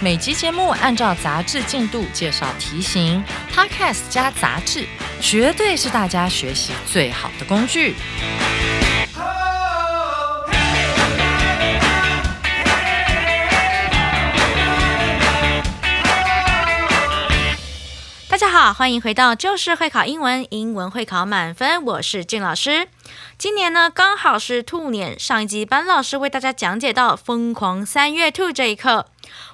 每集节目按照杂志进度介绍题型，Podcast 加杂志，绝对是大家学习最好的工具。大家好，欢迎回到就是会考英文，英文会考满分，我是俊老师。今年呢刚好是兔年，上一集班老师为大家讲解到疯狂三月兔这一课。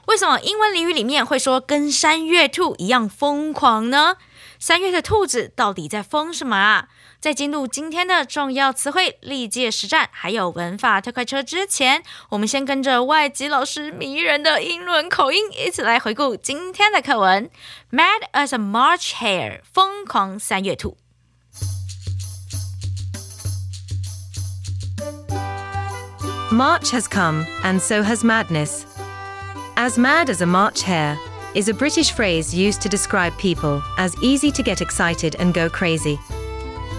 为什么英文俚语里面会说跟三月兔一样疯狂呢？三月的兔子到底在疯什么啊？在进入今天的重要词汇、历届实战还有文法特快车之前，我们先跟着外籍老师迷人的英伦口音，一起来回顾今天的课文。Mad as a March hare，疯狂三月兔。March has come, and so has madness. As mad as a March hare is a British phrase used to describe people as easy to get excited and go crazy.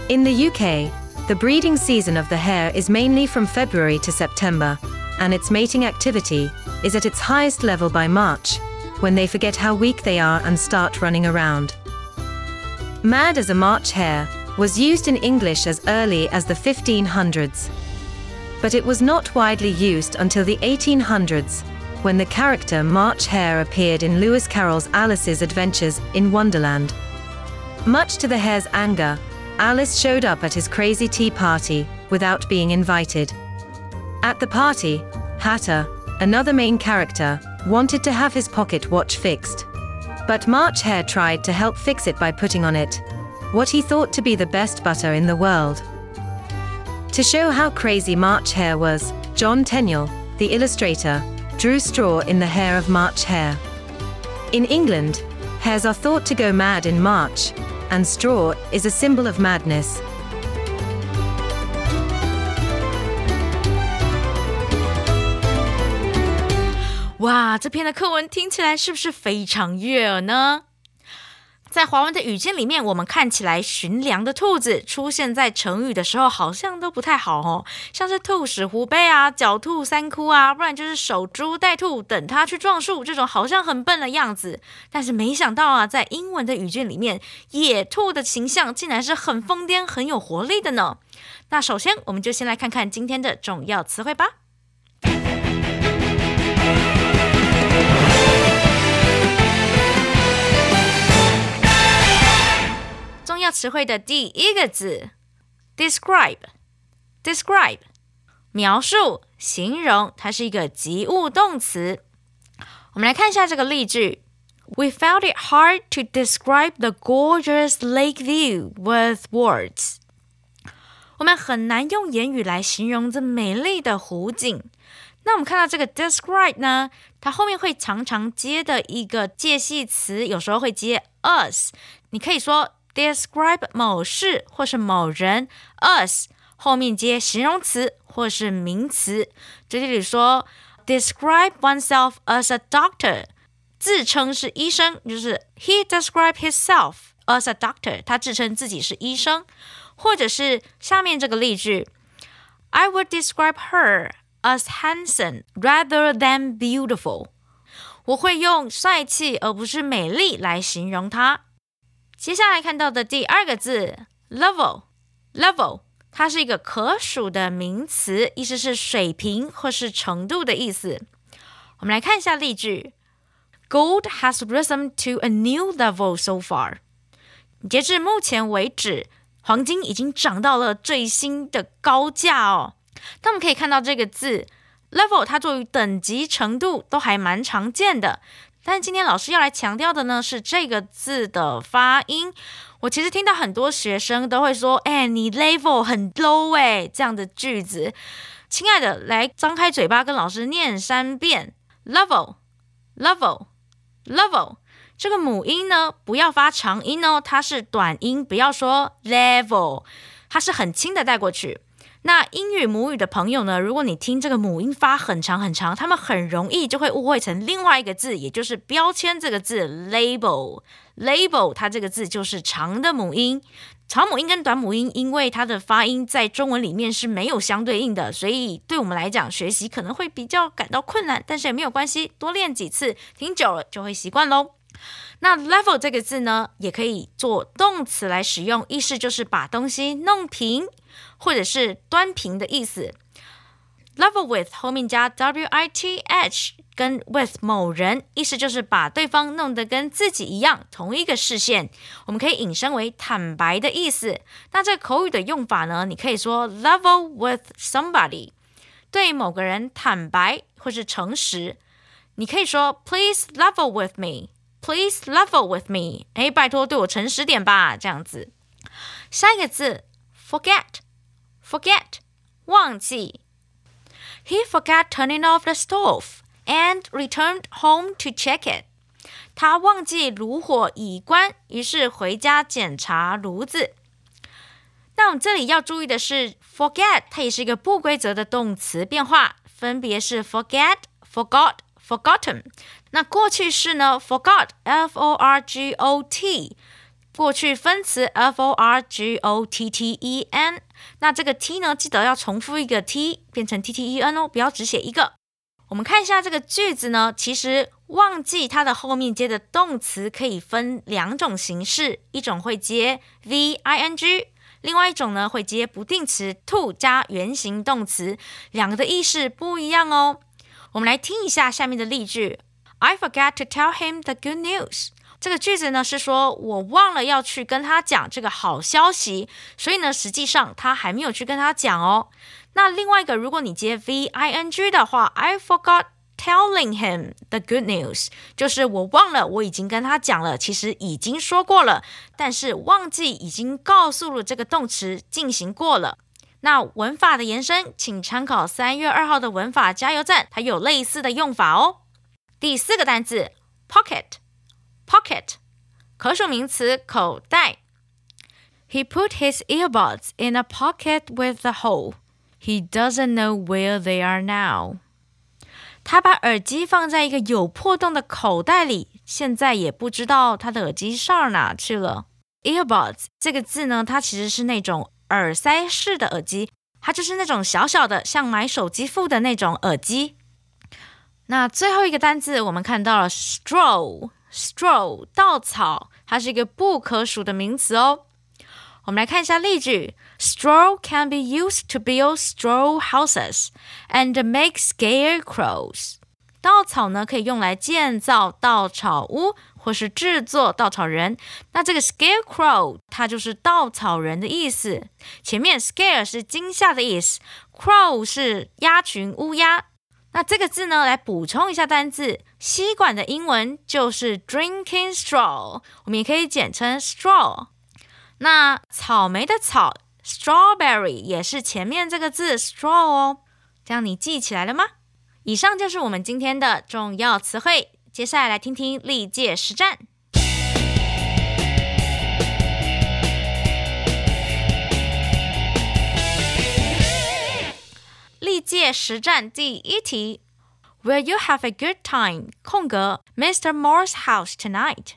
In the UK, the breeding season of the hare is mainly from February to September, and its mating activity is at its highest level by March, when they forget how weak they are and start running around. Mad as a March hare was used in English as early as the 1500s. But it was not widely used until the 1800s, when the character March Hare appeared in Lewis Carroll's Alice's Adventures in Wonderland. Much to the hare's anger, Alice showed up at his crazy tea party without being invited. At the party, Hatter, another main character, wanted to have his pocket watch fixed. But March Hare tried to help fix it by putting on it what he thought to be the best butter in the world. To show how crazy March Hare was, John Tenniel, the illustrator, drew straw in the hair of March hare. In England, hares are thought to go mad in March, and straw is a symbol of madness. 哇，这篇的课文听起来是不是非常悦耳呢？ 在华文的语境里面，我们看起来寻粮的兔子出现在成语的时候，好像都不太好哦，像是兔死狐悲啊、狡兔三窟啊，不然就是守株待兔，等它去撞树，这种好像很笨的样子。但是没想到啊，在英文的语境里面，野兔的形象竟然是很疯癫、很有活力的呢。那首先，我们就先来看看今天的重要词汇吧。要词汇的第一个字，describe，describe，描述、形容，它是一个及物动词。我们来看一下这个例句：We found it hard to describe the gorgeous lake view with words。我们很难用言语来形容这美丽的湖景。那我们看到这个 describe 呢，它后面会常常接的一个介系词，有时候会接 us。你可以说。Describe 某事或是某人，us 后面接形容词或是名词。这里说 describe oneself as a doctor，自称是医生，就是 he describe himself as a doctor，他自称自己是医生。或者是下面这个例句，I would describe her as handsome rather than beautiful。我会用帅气而不是美丽来形容她。接下来看到的第二个字，level，level，它是一个可数的名词，意思是水平或是程度的意思。我们来看一下例句：Gold has risen to a new level so far。截至目前为止，黄金已经涨到了最新的高价哦。那我们可以看到这个字 level，它作为等级、程度都还蛮常见的。但今天老师要来强调的呢，是这个字的发音。我其实听到很多学生都会说：“哎，你 level 很 low 哎。”这样的句子，亲爱的，来张开嘴巴跟老师念三遍：level，level，level。这个母音呢不要发长音哦，它是短音，不要说 level，它是很轻的带过去。那英语母语的朋友呢，如果你听这个母音发很长很长，他们很容易就会误会成另外一个字，也就是标签这个字 label。label 它这个字就是长的母音。长母音跟短母音，因为它的发音在中文里面是没有相对应的，所以对我们来讲学习可能会比较感到困难。但是也没有关系，多练几次，听久了就会习惯喽。那 level 这个字呢，也可以做动词来使用，意思就是把东西弄平，或者是端平的意思。level with 后面加 w i t h。跟 with 某人，意思就是把对方弄得跟自己一样，同一个视线。我们可以引申为坦白的意思。那这口语的用法呢？你可以说 level with somebody，对某个人坦白或是诚实。你可以说 please level with me me，please level with me。哎，拜托对我诚实点吧，这样子。下一个字 forget，forget，忘记。He forgot turning off the stove。and returned home to check it。他忘记炉火已关，于是回家检查炉子。那我们这里要注意的是，forget 它也是一个不规则的动词变化，分别是 forget、forgot、forgotten。 那过去式呢？forgot，f o r g o t，过去分词 f o r g o t t e n。那这个 t 呢，记得要重复一个 t，变成 t t e n 哦，不要只写一个。我们看一下这个句子呢，其实忘记它的后面接的动词可以分两种形式，一种会接 v i n g，另外一种呢会接不定词 to 加原形动词，两个的意思不一样哦。我们来听一下下面的例句：I forgot to tell him the good news。这个句子呢是说我忘了要去跟他讲这个好消息，所以呢实际上他还没有去跟他讲哦。那另外一个，如果你接 v i n g 的话，I forgot telling him the good news，就是我忘了我已经跟他讲了，其实已经说过了，但是忘记已经告诉了这个动词进行过了。那文法的延伸，请参考三月二号的文法加油站，它有类似的用法哦。第四个单词 pocket，pocket，可数名词，口袋。He put his earbuds in a pocket with a hole. He doesn't know where they are now. 他把耳机放在一个有破洞的口袋里，现在也不知道他的耳机上哪去了。Earbuds 这个字呢，它其实是那种耳塞式的耳机，它就是那种小小的，像买手机副的那种耳机。 那最后一个单字，我们看到了 straw，straw 稻草，它是一个不可数的名词哦。我们来看一下例句。Straw can be used to build straw houses and make scarecrows。稻草呢可以用来建造稻草屋，或是制作稻草人。那这个 scarecrow 它就是稻草人的意思。前面 scare 是惊吓的意思，crow 是鸭群乌鸦。那这个字呢，来补充一下单字，吸管的英文就是 drinking straw，我们也可以简称 straw。那草莓的草。Strawberry 也是前面这个字 straw 哦，这样你记起来了吗？以上就是我们今天的重要词汇，接下来来听听历届实战。历届实战第一题：Will you have a good time？空格 Mr. Moore's house tonight。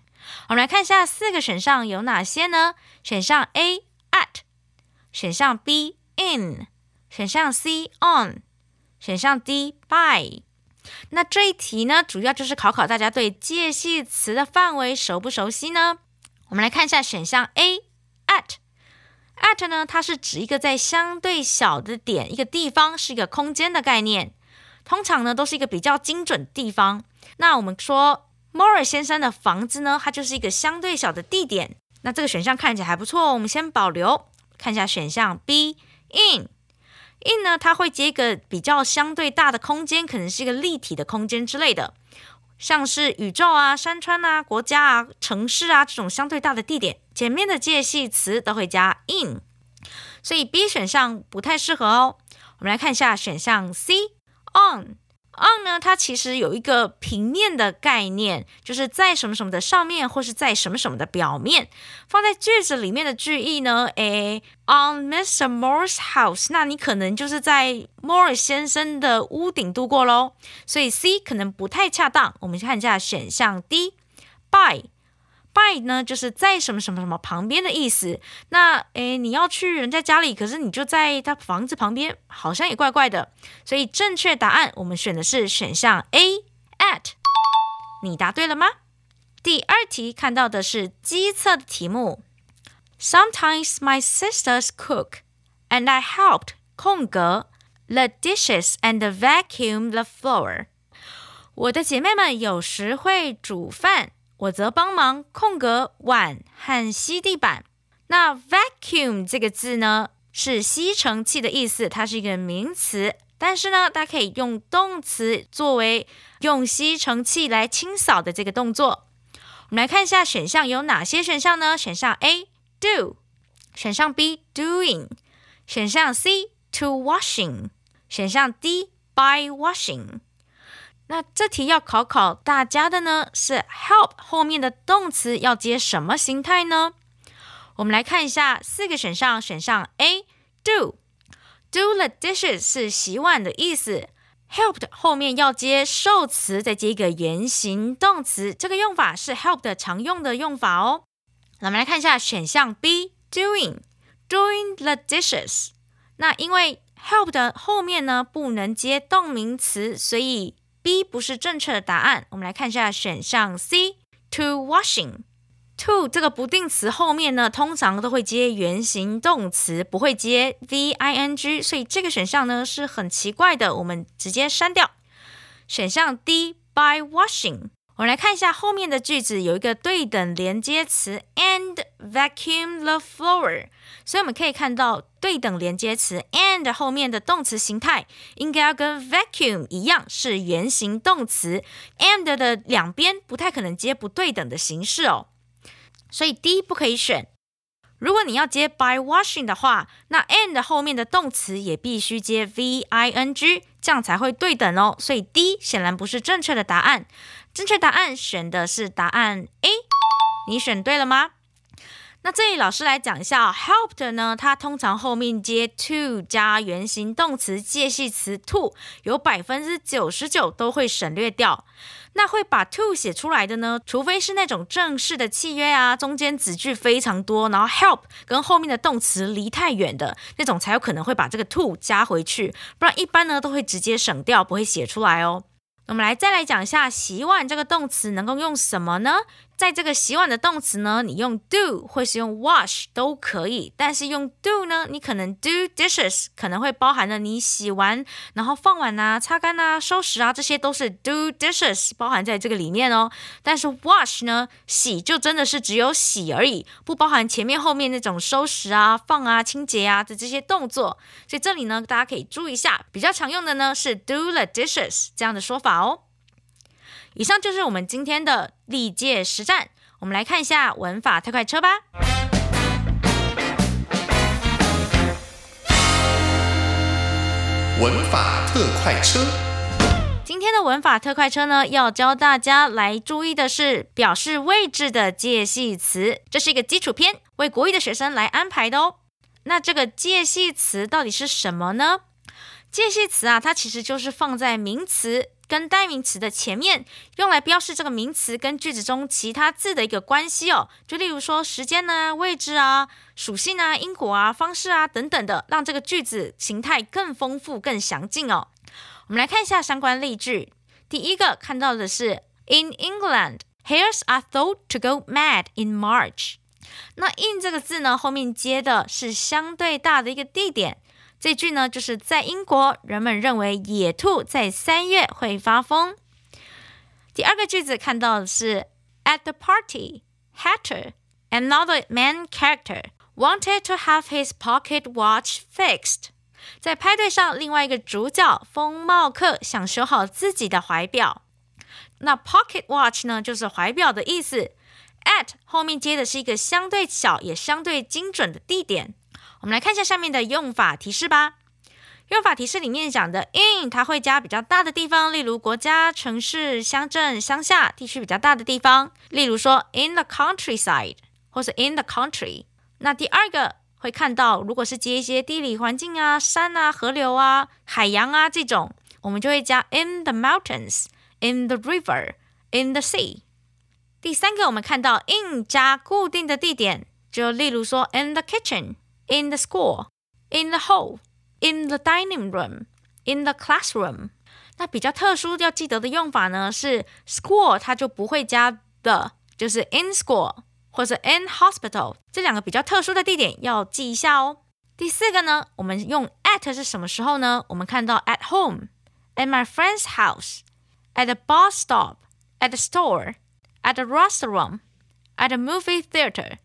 我们来看一下四个选项有哪些呢？选项 A at。选项 B in，选项 C on，选项 D by。那这一题呢，主要就是考考大家对介系词的范围熟不熟悉呢？我们来看一下选项 A at。At 呢，它是指一个在相对小的点，一个地方是一个空间的概念，通常呢都是一个比较精准的地方。那我们说摩尔先生的房子呢，它就是一个相对小的地点。那这个选项看起来还不错，我们先保留。看一下选项 B in in 呢，它会接一个比较相对大的空间，可能是一个立体的空间之类的，像是宇宙啊、山川啊、国家啊、城市啊这种相对大的地点，前面的介系词都会加 in，所以 B 选项不太适合哦。我们来看一下选项 C on on 呢，它其实有一个平面的概念，就是在什么什么的上面，或是在什么什么的表面。放在句子里面的句意呢，诶，on Mr. Moore's house，那你可能就是在 Moore 先生的屋顶度过喽。所以 C 可能不太恰当。我们看一下选项 D，by。By 呢，就是在什么什么什么旁边的意思。那诶，你要去人家家里，可是你就在他房子旁边，好像也怪怪的。所以正确答案我们选的是选项 A，at。你答对了吗？第二题看到的是机测的题目。Sometimes my sisters cook, and I helped 空格 the dishes and vacuum the floor。我的姐妹们有时会煮饭。我则帮忙空格碗和吸地板。那 vacuum 这个字呢，是吸尘器的意思，它是一个名词。但是呢，大家可以用动词作为用吸尘器来清扫的这个动作。我们来看一下选项有哪些选项呢？选项 A do，选项 B doing，选项 C to washing，选项 D by washing。那这题要考考大家的呢，是 help 后面的动词要接什么形态呢？我们来看一下四个选项，选项 A do，do the dishes 是洗碗的意思，helped 后面要接受词，再接一个原形动词，这个用法是 help 的常用的用法哦。那我们来看一下选项 B doing，doing the dishes，那因为 help 的后面呢不能接动名词，所以 B 不是正确的答案，我们来看一下选项 C to washing。to 这个不定词后面呢，通常都会接原形动词，不会接 v i n g，所以这个选项呢是很奇怪的，我们直接删掉。选项 D by washing。我们来看一下后面的句子，有一个对等连接词 and vacuum the floor，所以我们可以看到对等连接词 and 后面的动词形态应该要跟 vacuum 一样是原形动词，and 的两边不太可能接不对等的形式哦，所以 D 不可以选。如果你要接 by washing 的话，那 and 后面的动词也必须接 v i n g，这样才会对等哦，所以 D 显然不是正确的答案。正确答案选的是答案 A，你选对了吗？那这里老师来讲一下，helped 呢，它通常后面接 to 加原形动词介系词 to，有百分之九十九都会省略掉。那会把 to 写出来的呢，除非是那种正式的契约啊，中间子句非常多，然后 help 跟后面的动词离太远的那种，才有可能会把这个 to 加回去，不然一般呢都会直接省掉，不会写出来哦。我们来再来讲一下洗碗这个动词能够用什么呢？在这个洗碗的动词呢，你用 do 或是用 wash 都可以，但是用 do 呢，你可能 do dishes 可能会包含了你洗完，然后放碗啊、擦干啊、收拾啊，这些都是 do dishes 包含在这个里面哦。但是 wash 呢，洗就真的是只有洗而已，不包含前面后面那种收拾啊、放啊、清洁啊的这些动作。所以这里呢，大家可以注意一下，比较常用的呢是 do the dishes 这样的说法哦。以上就是我们今天的历届实战，我们来看一下文法特快车吧。文法特快车，今天的文法特快车呢，要教大家来注意的是表示位置的介系词，这是一个基础篇，为国语的学生来安排的哦。那这个介系词到底是什么呢？介系词啊，它其实就是放在名词。跟代名词的前面用来标示这个名词跟句子中其他字的一个关系哦，就例如说时间呢、位置啊、属性啊、因果啊、方式啊等等的，让这个句子形态更丰富、更详尽哦。我们来看一下相关例句。第一个看到的是 In England, hares are thought to go mad in March。那 in 这个字呢，后面接的是相对大的一个地点。这句呢，就是在英国，人们认为野兔在三月会发疯。第二个句子看到的是，At the party, Hatter, another main character, wanted to have his pocket watch fixed。在派对上，另外一个主角风帽客想修好自己的怀表。那 pocket watch 呢，就是怀表的意思。At 后面接的是一个相对小也相对精准的地点。我们来看一下下面的用法提示吧。用法提示里面讲的 in，它会加比较大的地方，例如国家、城市、乡镇、乡下地区比较大的地方，例如说 in the countryside 或是 in the country。那第二个会看到，如果是接一些地理环境啊、山啊、河流啊、海洋啊这种，我们就会加 in the mountains、in the river、in the sea。第三个，我们看到 in 加固定的地点，就例如说 in the kitchen、in the school、in the hall。In the dining room, in the classroom。那比较特殊要记得的用法呢，是 school 它就不会加 the，就是 in school 或者 in hospital 这两个比较特殊的地点要记一下哦。第四个呢，我们用 at 是什么时候呢？我们看到 at home, at my friend's house, at the bus stop, at the store, at the restaurant, at the movie theater，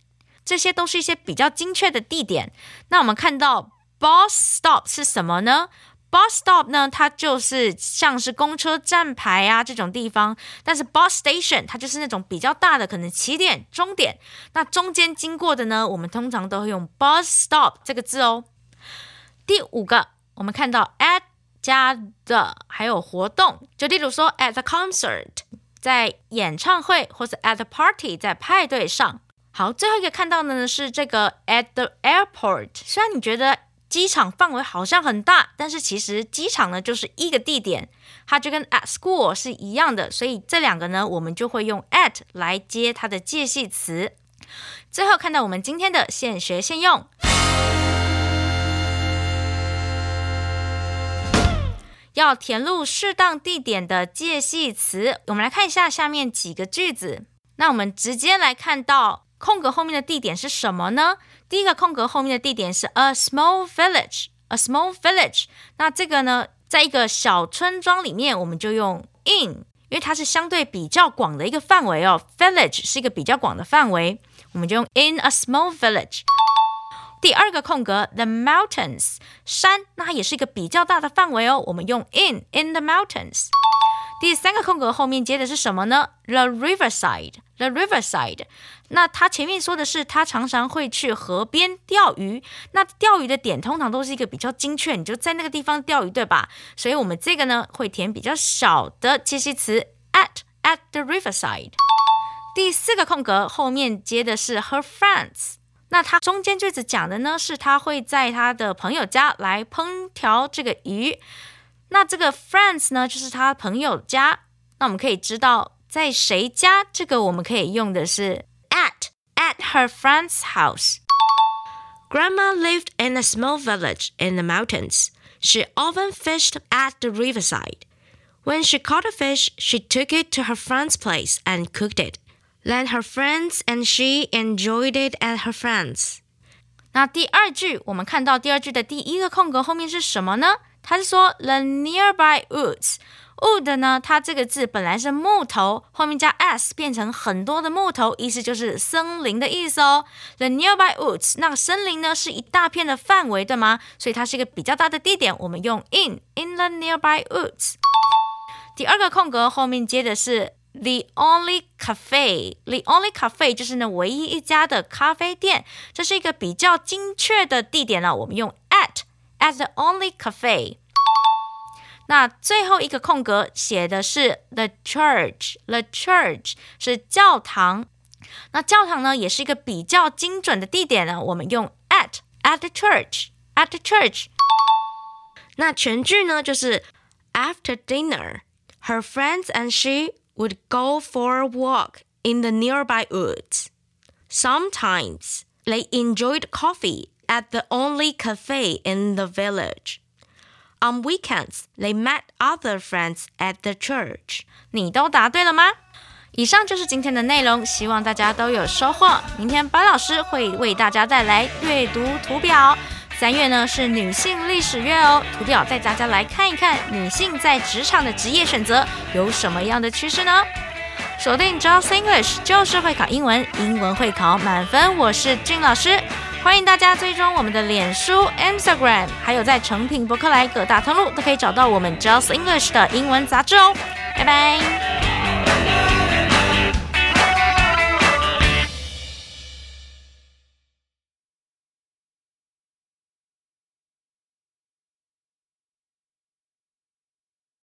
这些都是一些比较精确的地点。那我们看到。Bus stop 是什么呢？Bus stop 呢，它就是像是公车站牌啊这种地方。但是 bus station 它就是那种比较大的，可能起点、终点。那中间经过的呢，我们通常都会用 bus stop 这个字哦。第五个，我们看到 at 加的还有活动，就例如说 at the concert 在演唱会，或者 at the party 在派对上。好，最后一个看到的呢是这个 at the airport。虽然你觉得机场范围好像很大，但是其实机场呢就是一个地点，它就跟 at school 是一样的，所以这两个呢，我们就会用 at 来接它的介系词。最后看到我们今天的现学现用，要填入适当地点的介系词。我们来看一下下面几个句子，那我们直接来看到空格后面的地点是什么呢？第一个空格后面的地点是 a small village，a small village。那这个呢，在一个小村庄里面，我们就用 in，因为它是相对比较广的一个范围哦。village 是一个比较广的范围，我们就用 in a small village。第二个空格 the mountains，山，那它也是一个比较大的范围哦，我们用 in in the mountains。第三个空格后面接的是什么呢？The riverside，the riverside。那他前面说的是他常常会去河边钓鱼。那钓鱼的点通常都是一个比较精确，你就在那个地方钓鱼，对吧？所以我们这个呢会填比较小的介系词 at at the riverside。第四个空格后面接的是 her friends。那他中间句子讲的呢是他会在他的朋友家来烹调这个鱼。那这个 friends 呢，就是他朋友家。那我们可以知道在谁家，这个我们可以用的是 at at her friend's house。Grandma lived in a small village in the mountains. She often fished at the riverside. When she caught a fish, she took it to her friend's place and cooked it. Then her friends and she enjoyed it at her friends. 那第二句，我们看到第二句的第一个空格后面是什么呢？ 他是说 the nearby woods。wood 呢，它这个字本来是木头，后面加 s 变成很多的木头，意思就是森林的意思哦。The nearby woods，那个森林呢是一大片的范围，对吗？所以它是一个比较大的地点，我们用 in in the nearby woods。第二个空格后面接的是 the only cafe，the only cafe 就是那唯一一家的咖啡店，这是一个比较精确的地点了，我们用 at。At the only cafe，那最后一个空格写的是 the church，the church 是教堂。那教堂呢，也是一个比较精准的地点呢。我们用 at at the church，at the church。那全句呢，就是 After dinner, her friends and she would go for a walk in the nearby woods. Sometimes they enjoyed coffee at the only cafe in the village. On weekends, they met other friends at the church. 你都答对了吗？以上就是今天的内容，希望大家都有收获。明天班老师会为大家带来阅读图表。三月呢是女性历史月哦，图表带大家来看一看女性在职场的职业选择有什么样的趋势呢？锁定 Just English 就是会考英文，英文会考满分。我是俊老师。欢迎大家追踪我们的脸书、Instagram，还有在成品博客来各大通路都可以找到我们 Just English 的英文杂志哦。拜拜。